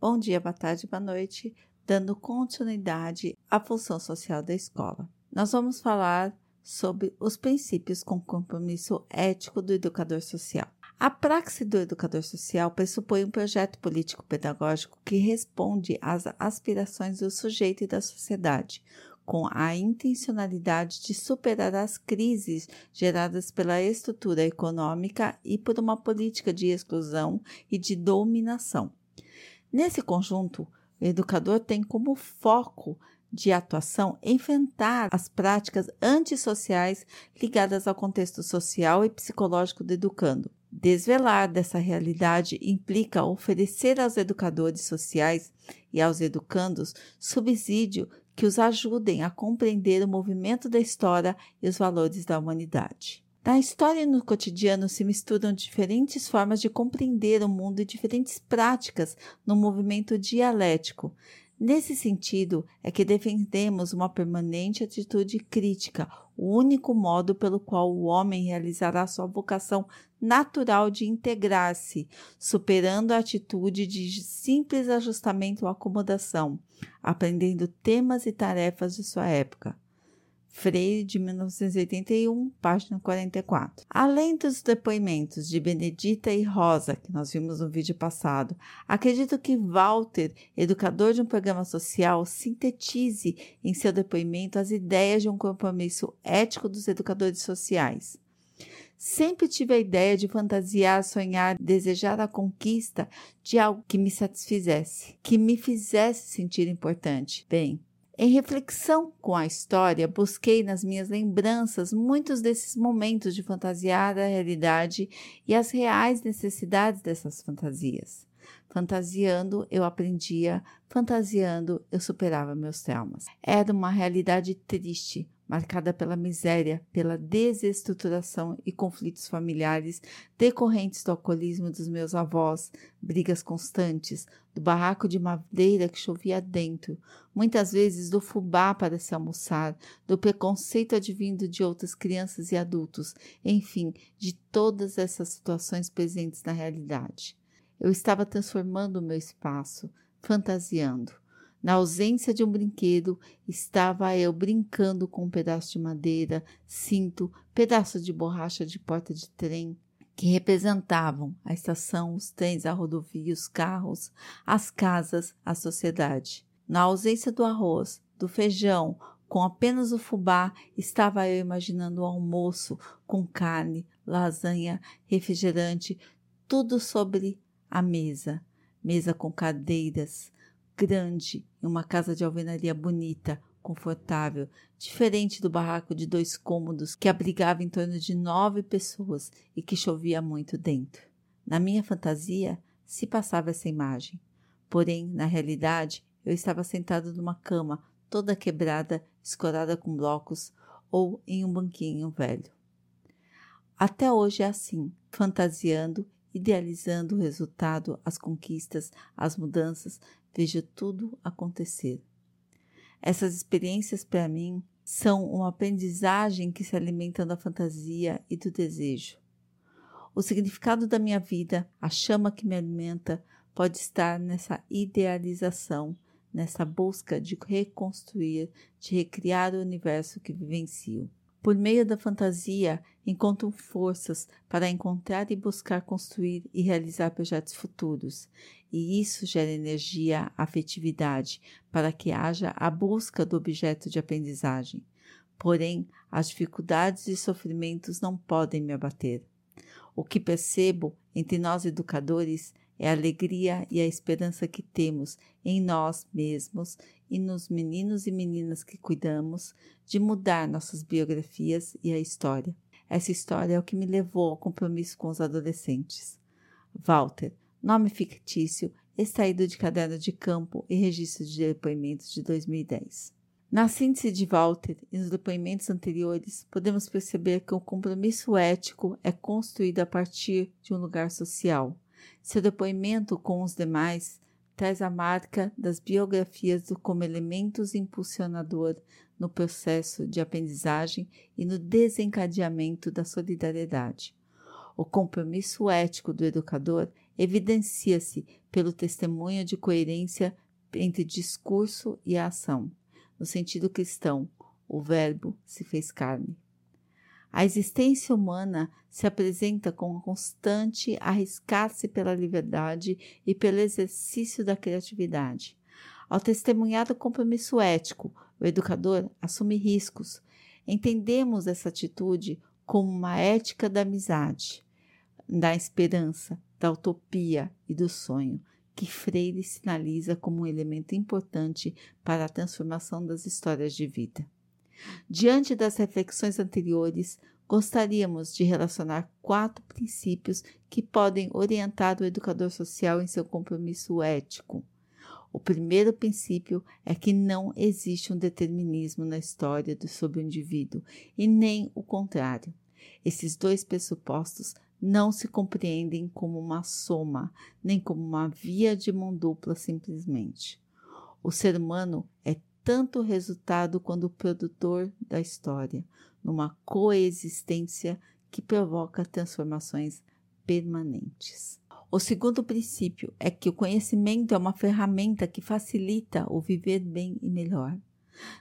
Bom dia, boa tarde, boa noite, dando continuidade à função social da escola. Nós vamos falar sobre os princípios com compromisso ético do educador social. A praxe do educador social pressupõe um projeto político-pedagógico que responde às aspirações do sujeito e da sociedade, com a intencionalidade de superar as crises geradas pela estrutura econômica e por uma política de exclusão e de dominação. Nesse conjunto, o educador tem como foco de atuação enfrentar as práticas antissociais ligadas ao contexto social e psicológico do educando. Desvelar dessa realidade implica oferecer aos educadores sociais e aos educandos subsídio que os ajudem a compreender o movimento da história e os valores da humanidade. Na história e no cotidiano se misturam diferentes formas de compreender o mundo e diferentes práticas no movimento dialético. Nesse sentido, é que defendemos uma permanente atitude crítica, o único modo pelo qual o homem realizará sua vocação natural de integrar-se, superando a atitude de simples ajustamento ou acomodação, aprendendo temas e tarefas de sua época. Freire, de 1981, página 44. Além dos depoimentos de Benedita e Rosa, que nós vimos no vídeo passado, acredito que Walter, educador de um programa social, sintetize em seu depoimento as ideias de um compromisso ético dos educadores sociais. Sempre tive a ideia de fantasiar, sonhar, desejar a conquista de algo que me satisfizesse, que me fizesse sentir importante. Bem, em reflexão com a história, busquei nas minhas lembranças muitos desses momentos de fantasiar a realidade e as reais necessidades dessas fantasias. Fantasiando, eu aprendia, fantasiando, eu superava meus traumas. Era uma realidade triste, marcada pela miséria, pela desestruturação e conflitos familiares decorrentes do alcoolismo dos meus avós, brigas constantes, do barraco de madeira que chovia dentro, muitas vezes do fubá para se almoçar, do preconceito advindo de outras crianças e adultos, enfim, de todas essas situações presentes na realidade. Eu estava transformando o meu espaço, fantasiando na ausência de um brinquedo, estava eu brincando com um pedaço de madeira, cinto, pedaço de borracha de porta de trem, que representavam a estação, os trens, a rodovia, os carros, as casas, a sociedade. Na ausência do arroz, do feijão, com apenas o fubá, estava eu imaginando o almoço com carne, lasanha, refrigerante, tudo sobre a mesa, mesa com cadeiras, grande, em uma casa de alvenaria bonita, confortável, diferente do barraco de dois cômodos que abrigava em torno de nove pessoas e que chovia muito dentro. Na minha fantasia se passava essa imagem. Porém, na realidade, eu estava sentado numa cama toda quebrada, escorada com blocos ou em um banquinho velho. Até hoje é assim, fantasiando, idealizando o resultado, as conquistas, as mudanças, vejo tudo acontecer. Essas experiências, para mim, são uma aprendizagem que se alimenta da fantasia e do desejo. O significado da minha vida, a chama que me alimenta, pode estar nessa idealização, nessa busca de reconstruir, de recriar o universo que vivencio. Por meio da fantasia, encontro forças para encontrar e buscar construir e realizar projetos futuros, e isso gera energia, afetividade, para que haja a busca do objeto de aprendizagem. Porém, as dificuldades e sofrimentos não podem me abater. O que percebo entre nós educadores é a alegria e a esperança que temos em nós mesmos e nos meninos e meninas que cuidamos de mudar nossas biografias e a história. Essa história é o que me levou ao compromisso com os adolescentes. Walter, nome fictício, extraído de caderno de campo e registro de depoimentos de 2010. Na síntese de Walter e nos depoimentos anteriores, podemos perceber que o compromisso ético é construído a partir de um lugar social seu depoimento com os demais traz a marca das biografias como elementos impulsionador no processo de aprendizagem e no desencadeamento da solidariedade. O compromisso ético do educador evidencia-se pelo testemunho de coerência entre discurso e ação. No sentido cristão, o Verbo se fez carne. A existência humana se apresenta com um constante arriscar-se pela liberdade e pelo exercício da criatividade. Ao testemunhar o compromisso ético, o educador assume riscos. Entendemos essa atitude como uma ética da amizade, da esperança, da utopia e do sonho, que Freire sinaliza como um elemento importante para a transformação das histórias de vida. Diante das reflexões anteriores, gostaríamos de relacionar quatro princípios que podem orientar o educador social em seu compromisso ético. O primeiro princípio é que não existe um determinismo na história do sobre o indivíduo e nem o contrário. Esses dois pressupostos não se compreendem como uma soma, nem como uma via de mão dupla simplesmente. O ser humano é tanto resultado quanto o produtor da história, numa coexistência que provoca transformações permanentes. O segundo princípio é que o conhecimento é uma ferramenta que facilita o viver bem e melhor.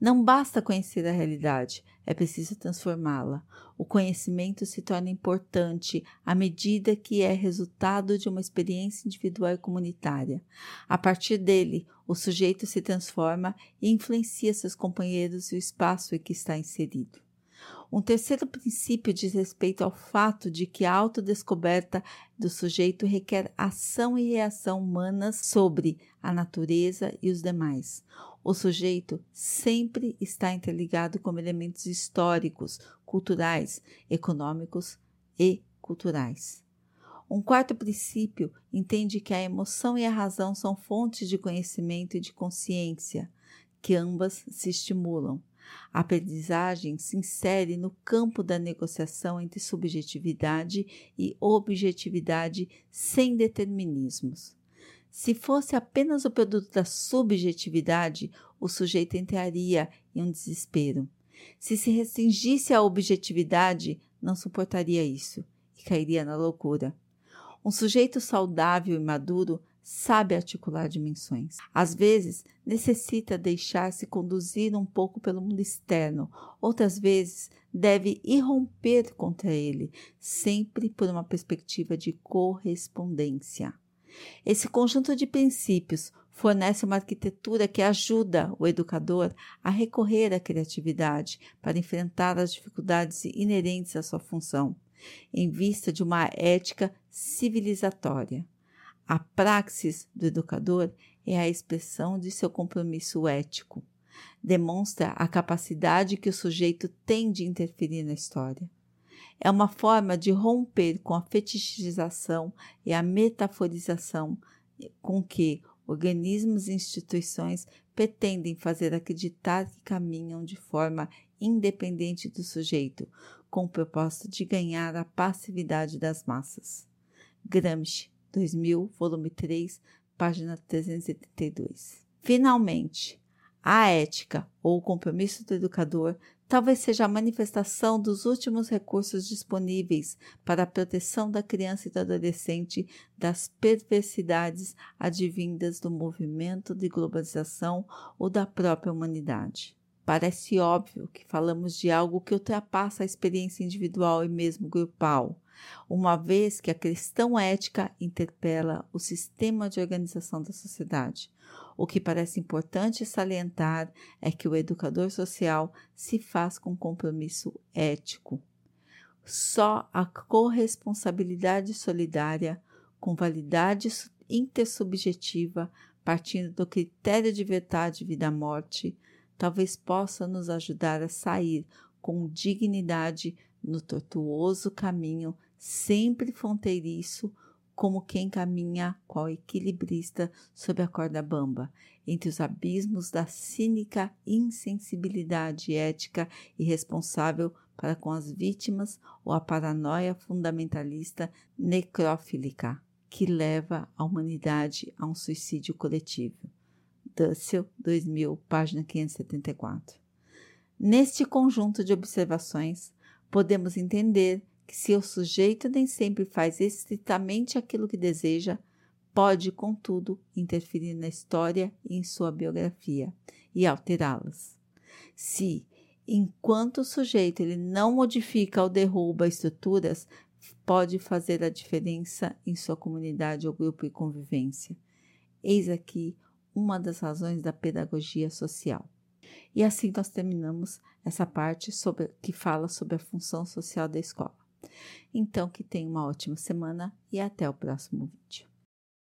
Não basta conhecer a realidade, é preciso transformá-la. O conhecimento se torna importante à medida que é resultado de uma experiência individual e comunitária. A partir dele, o sujeito se transforma e influencia seus companheiros e o espaço em que está inserido. Um terceiro princípio diz respeito ao fato de que a autodescoberta do sujeito requer ação e reação humanas sobre a natureza e os demais. O sujeito sempre está interligado com elementos históricos, culturais, econômicos e culturais. Um quarto princípio entende que a emoção e a razão são fontes de conhecimento e de consciência, que ambas se estimulam. A aprendizagem se insere no campo da negociação entre subjetividade e objetividade sem determinismos. Se fosse apenas o produto da subjetividade, o sujeito entraria em um desespero. Se se restringisse à objetividade, não suportaria isso e cairia na loucura. Um sujeito saudável e maduro sabe articular dimensões. Às vezes, necessita deixar-se conduzir um pouco pelo mundo externo, outras vezes, deve irromper contra ele, sempre por uma perspectiva de correspondência. Esse conjunto de princípios fornece uma arquitetura que ajuda o educador a recorrer à criatividade para enfrentar as dificuldades inerentes à sua função, em vista de uma ética civilizatória. A praxis do educador é a expressão de seu compromisso ético. Demonstra a capacidade que o sujeito tem de interferir na história é uma forma de romper com a fetichização e a metaforização com que organismos e instituições pretendem fazer acreditar que caminham de forma independente do sujeito, com o propósito de ganhar a passividade das massas. Gramsci, 2000, volume 3, página 372. Finalmente, a ética ou o compromisso do educador talvez seja a manifestação dos últimos recursos disponíveis para a proteção da criança e do adolescente das perversidades advindas do movimento de globalização ou da própria humanidade. Parece óbvio que falamos de algo que ultrapassa a experiência individual e mesmo grupal, uma vez que a questão ética interpela o sistema de organização da sociedade, o que parece importante salientar é que o educador social se faz com compromisso ético. Só a corresponsabilidade solidária, com validade intersubjetiva, partindo do critério de verdade vida-morte, talvez possa nos ajudar a sair com dignidade no tortuoso caminho sempre fronteiriço como quem caminha qual equilibrista sob a corda bamba, entre os abismos da cínica insensibilidade ética irresponsável para com as vítimas ou a paranoia fundamentalista necrofílica. que leva a humanidade a um suicídio coletivo. Dussel, 2000, página 574. Neste conjunto de observações, podemos entender que se o sujeito nem sempre faz estritamente aquilo que deseja, pode, contudo, interferir na história e em sua biografia e alterá-las. Se, enquanto o sujeito ele não modifica ou derruba estruturas, pode fazer a diferença em sua comunidade ou grupo de convivência. Eis aqui uma das razões da pedagogia social. E assim nós terminamos essa parte sobre, que fala sobre a função social da escola. Então, que tenha uma ótima semana e até o próximo vídeo.